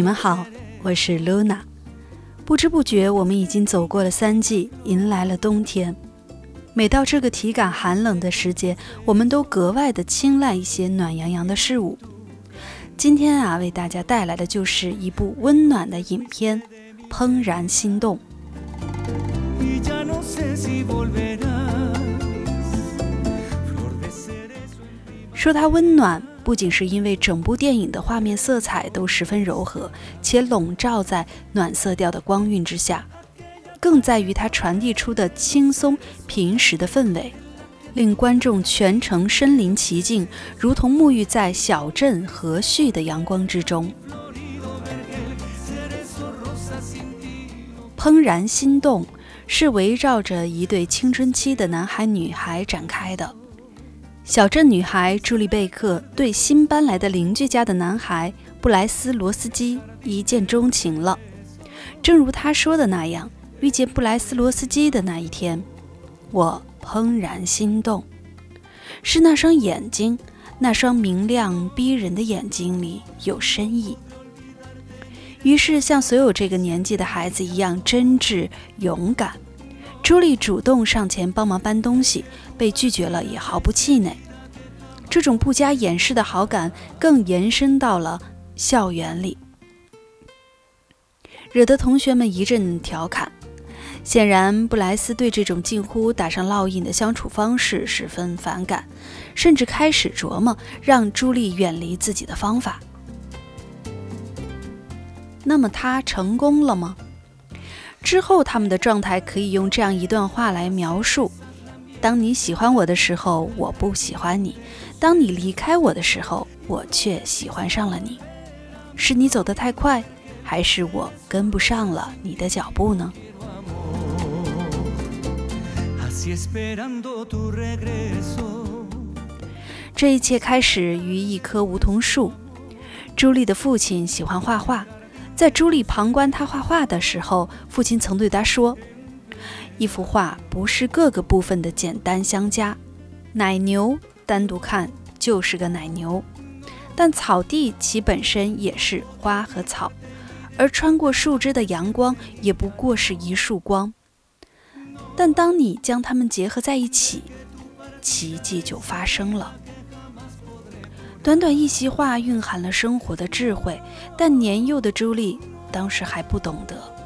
你们好，我是 Luna。不知不觉，我们已经走过了三季，迎来了冬天。每到这个体感寒冷的时节，我们都格外的青睐一些暖洋洋的事物。今天啊，为大家带来的就是一部温暖的影片《怦然心动》。说它温暖。不仅是因为整部电影的画面色彩都十分柔和，且笼罩在暖色调的光晕之下，更在于它传递出的轻松平实的氛围，令观众全程身临其境，如同沐浴在小镇和煦的阳光之中。怦然心动是围绕着一对青春期的男孩女孩展开的。小镇女孩朱莉贝克对新搬来的邻居家的男孩布莱斯罗斯基一见钟情了。正如他说的那样，遇见布莱斯罗斯基的那一天，我怦然心动。是那双眼睛，那双明亮逼人的眼睛里有深意。于是，像所有这个年纪的孩子一样真挚勇敢。朱莉主动上前帮忙搬东西，被拒绝了也毫不气馁。这种不加掩饰的好感更延伸到了校园里，惹得同学们一阵调侃。显然，布莱斯对这种近乎打上烙印的相处方式十分反感，甚至开始琢磨让朱莉远离自己的方法。那么，他成功了吗？之后，他们的状态可以用这样一段话来描述：当你喜欢我的时候，我不喜欢你；当你离开我的时候，我却喜欢上了你。是你走得太快，还是我跟不上了你的脚步呢？这一切开始于一棵梧桐树。朱莉的父亲喜欢画画。在朱莉旁观他画画的时候，父亲曾对他说：“一幅画不是各个部分的简单相加，奶牛单独看就是个奶牛，但草地其本身也是花和草，而穿过树枝的阳光也不过是一束光。但当你将它们结合在一起，奇迹就发生了。”短短一席话蕴含了生活的智慧，但年幼的朱莉当时还不懂得。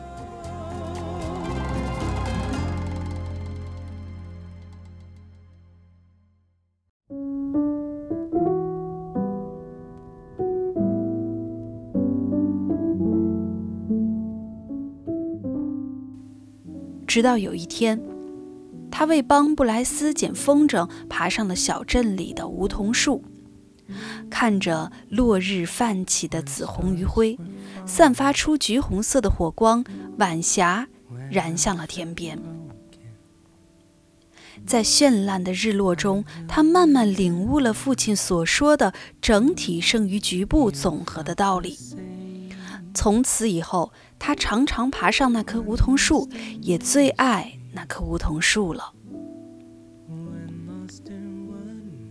直到有一天，他为帮布莱斯捡风筝，爬上了小镇里的梧桐树。看着落日泛起的紫红余晖，散发出橘红色的火光，晚霞燃向了天边。在绚烂的日落中，他慢慢领悟了父亲所说的“整体胜于局部总和”的道理。从此以后，他常常爬上那棵梧桐树，也最爱那棵梧桐树了。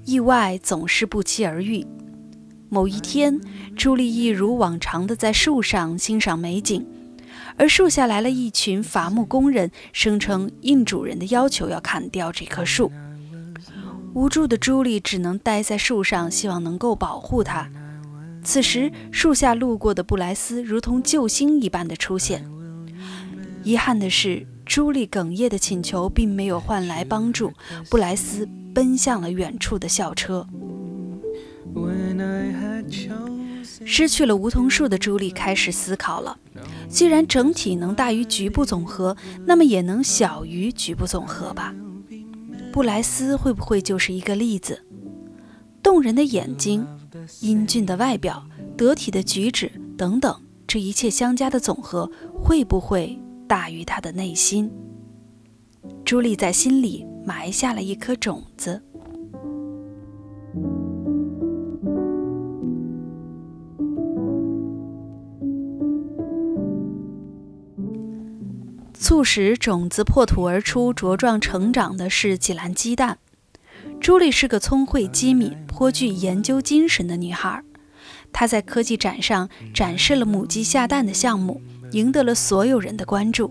意外总是不期而遇。某一天，朱莉一如往常地在树上欣赏美景，而树下来了一群伐木工人，声称应主人的要求要砍掉这棵树。无助的朱莉只能待在树上，希望能够保护它。此时，树下路过的布莱斯如同救星一般的出现。遗憾的是，朱莉哽咽的请求并没有换来帮助。布莱斯。奔向了远处的校车。失去了梧桐树的朱莉开始思考了：既然整体能大于局部总和，那么也能小于局部总和吧？布莱斯会不会就是一个例子？动人的眼睛、英俊的外表、得体的举止等等，这一切相加的总和，会不会大于他的内心？朱莉在心里埋下了一颗种子。促使种子破土而出、茁壮成长的是几篮鸡蛋。朱莉是个聪慧机敏、颇具研究精神的女孩。她在科技展上展示了母鸡下蛋的项目，赢得了所有人的关注。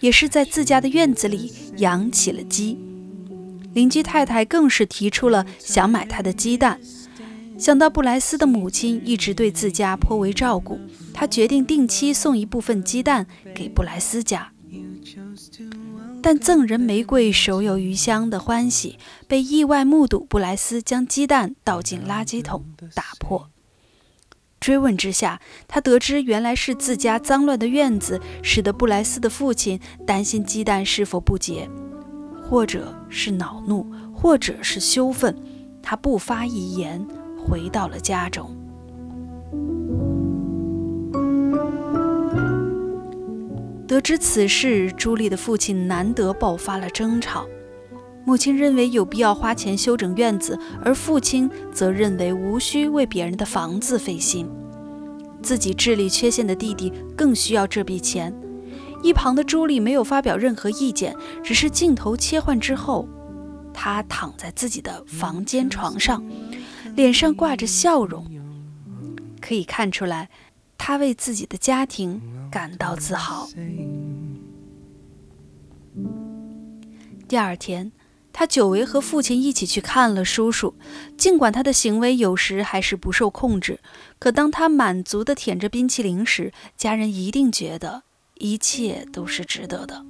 也是在自家的院子里养起了鸡。邻居太太更是提出了想买她的鸡蛋。想到布莱斯的母亲一直对自家颇为照顾，她决定定期送一部分鸡蛋给布莱斯家。但赠人玫瑰，手有余香的欢喜被意外目睹布莱斯将鸡蛋倒进垃圾桶打破。追问之下，他得知原来是自家脏乱的院子使得布莱斯的父亲担心鸡蛋是否不洁，或者是恼怒，或者是羞愤。他不发一言，回到了家中。得知此事，朱莉的父亲难得爆发了争吵。母亲认为有必要花钱修整院子，而父亲则认为无需为别人的房子费心。自己智力缺陷的弟弟更需要这笔钱。一旁的朱莉没有发表任何意见，只是镜头切换之后，她躺在自己的房间床上，脸上挂着笑容，可以看出来，她为自己的家庭。感到自豪。第二天，他久违和父亲一起去看了叔叔。尽管他的行为有时还是不受控制，可当他满足地舔着冰淇淋时，家人一定觉得一切都是值得的。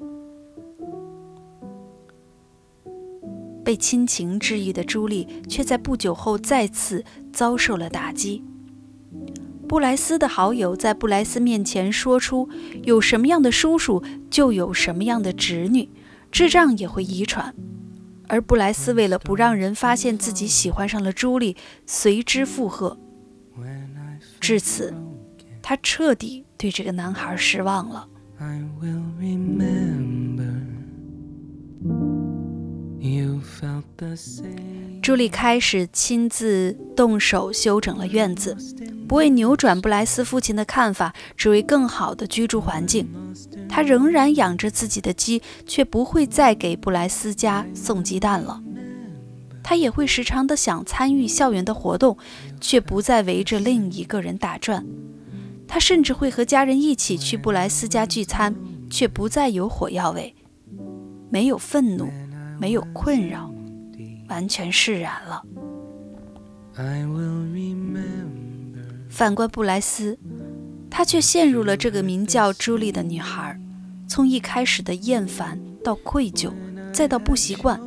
被亲情治愈的朱莉，却在不久后再次遭受了打击。布莱斯的好友在布莱斯面前说出：“有什么样的叔叔，就有什么样的侄女，智障也会遗传。”而布莱斯为了不让人发现自己喜欢上了朱莉，随之附和。至此，他彻底对这个男孩失望了。朱莉开始亲自动手修整了院子，不为扭转布莱斯父亲的看法，只为更好的居住环境。他仍然养着自己的鸡，却不会再给布莱斯家送鸡蛋了。他也会时常的想参与校园的活动，却不再围着另一个人打转。他甚至会和家人一起去布莱斯家聚餐，却不再有火药味，没有愤怒。没有困扰，完全释然了。反观布莱斯，他却陷入了这个名叫朱莉的女孩。从一开始的厌烦到愧疚，再到不习惯，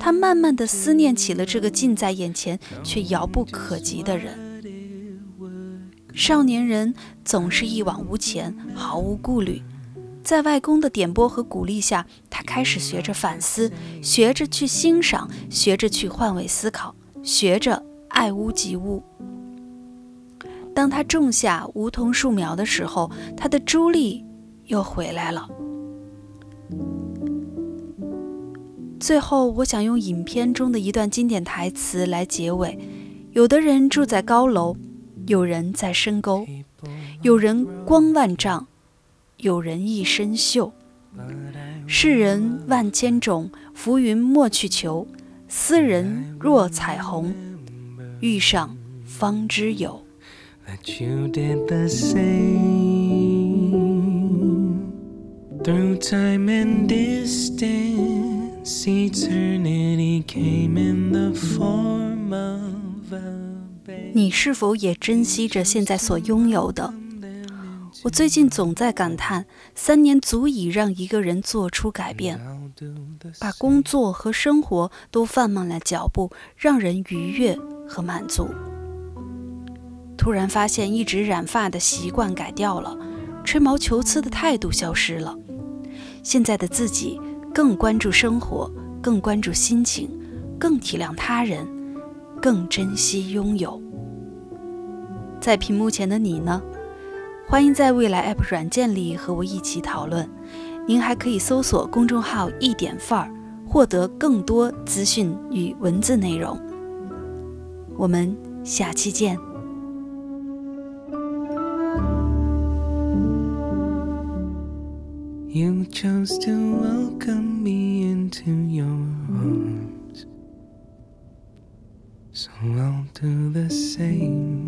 他慢慢的思念起了这个近在眼前却遥不可及的人。少年人总是一往无前，毫无顾虑。在外公的点拨和鼓励下，他开始学着反思，学着去欣赏，学着去换位思考，学着爱屋及乌。当他种下梧桐树苗的时候，他的朱莉又回来了。最后，我想用影片中的一段经典台词来结尾：有的人住在高楼，有人在深沟，有人光万丈。有人一身锈，世人万千种，浮云莫去求。斯人若彩虹，遇上方知有。你是否也珍惜着现在所拥有的？我最近总在感叹，三年足以让一个人做出改变，把工作和生活都放慢了脚步，让人愉悦和满足。突然发现，一直染发的习惯改掉了，吹毛求疵的态度消失了。现在的自己更关注生活，更关注心情，更体谅他人，更珍惜拥有。在屏幕前的你呢？欢迎在未来 App 软件里和我一起讨论。您还可以搜索公众号“一点范儿”，获得更多资讯与文字内容。我们下期见。You chose to welcome me into your arms, so I'll do the same.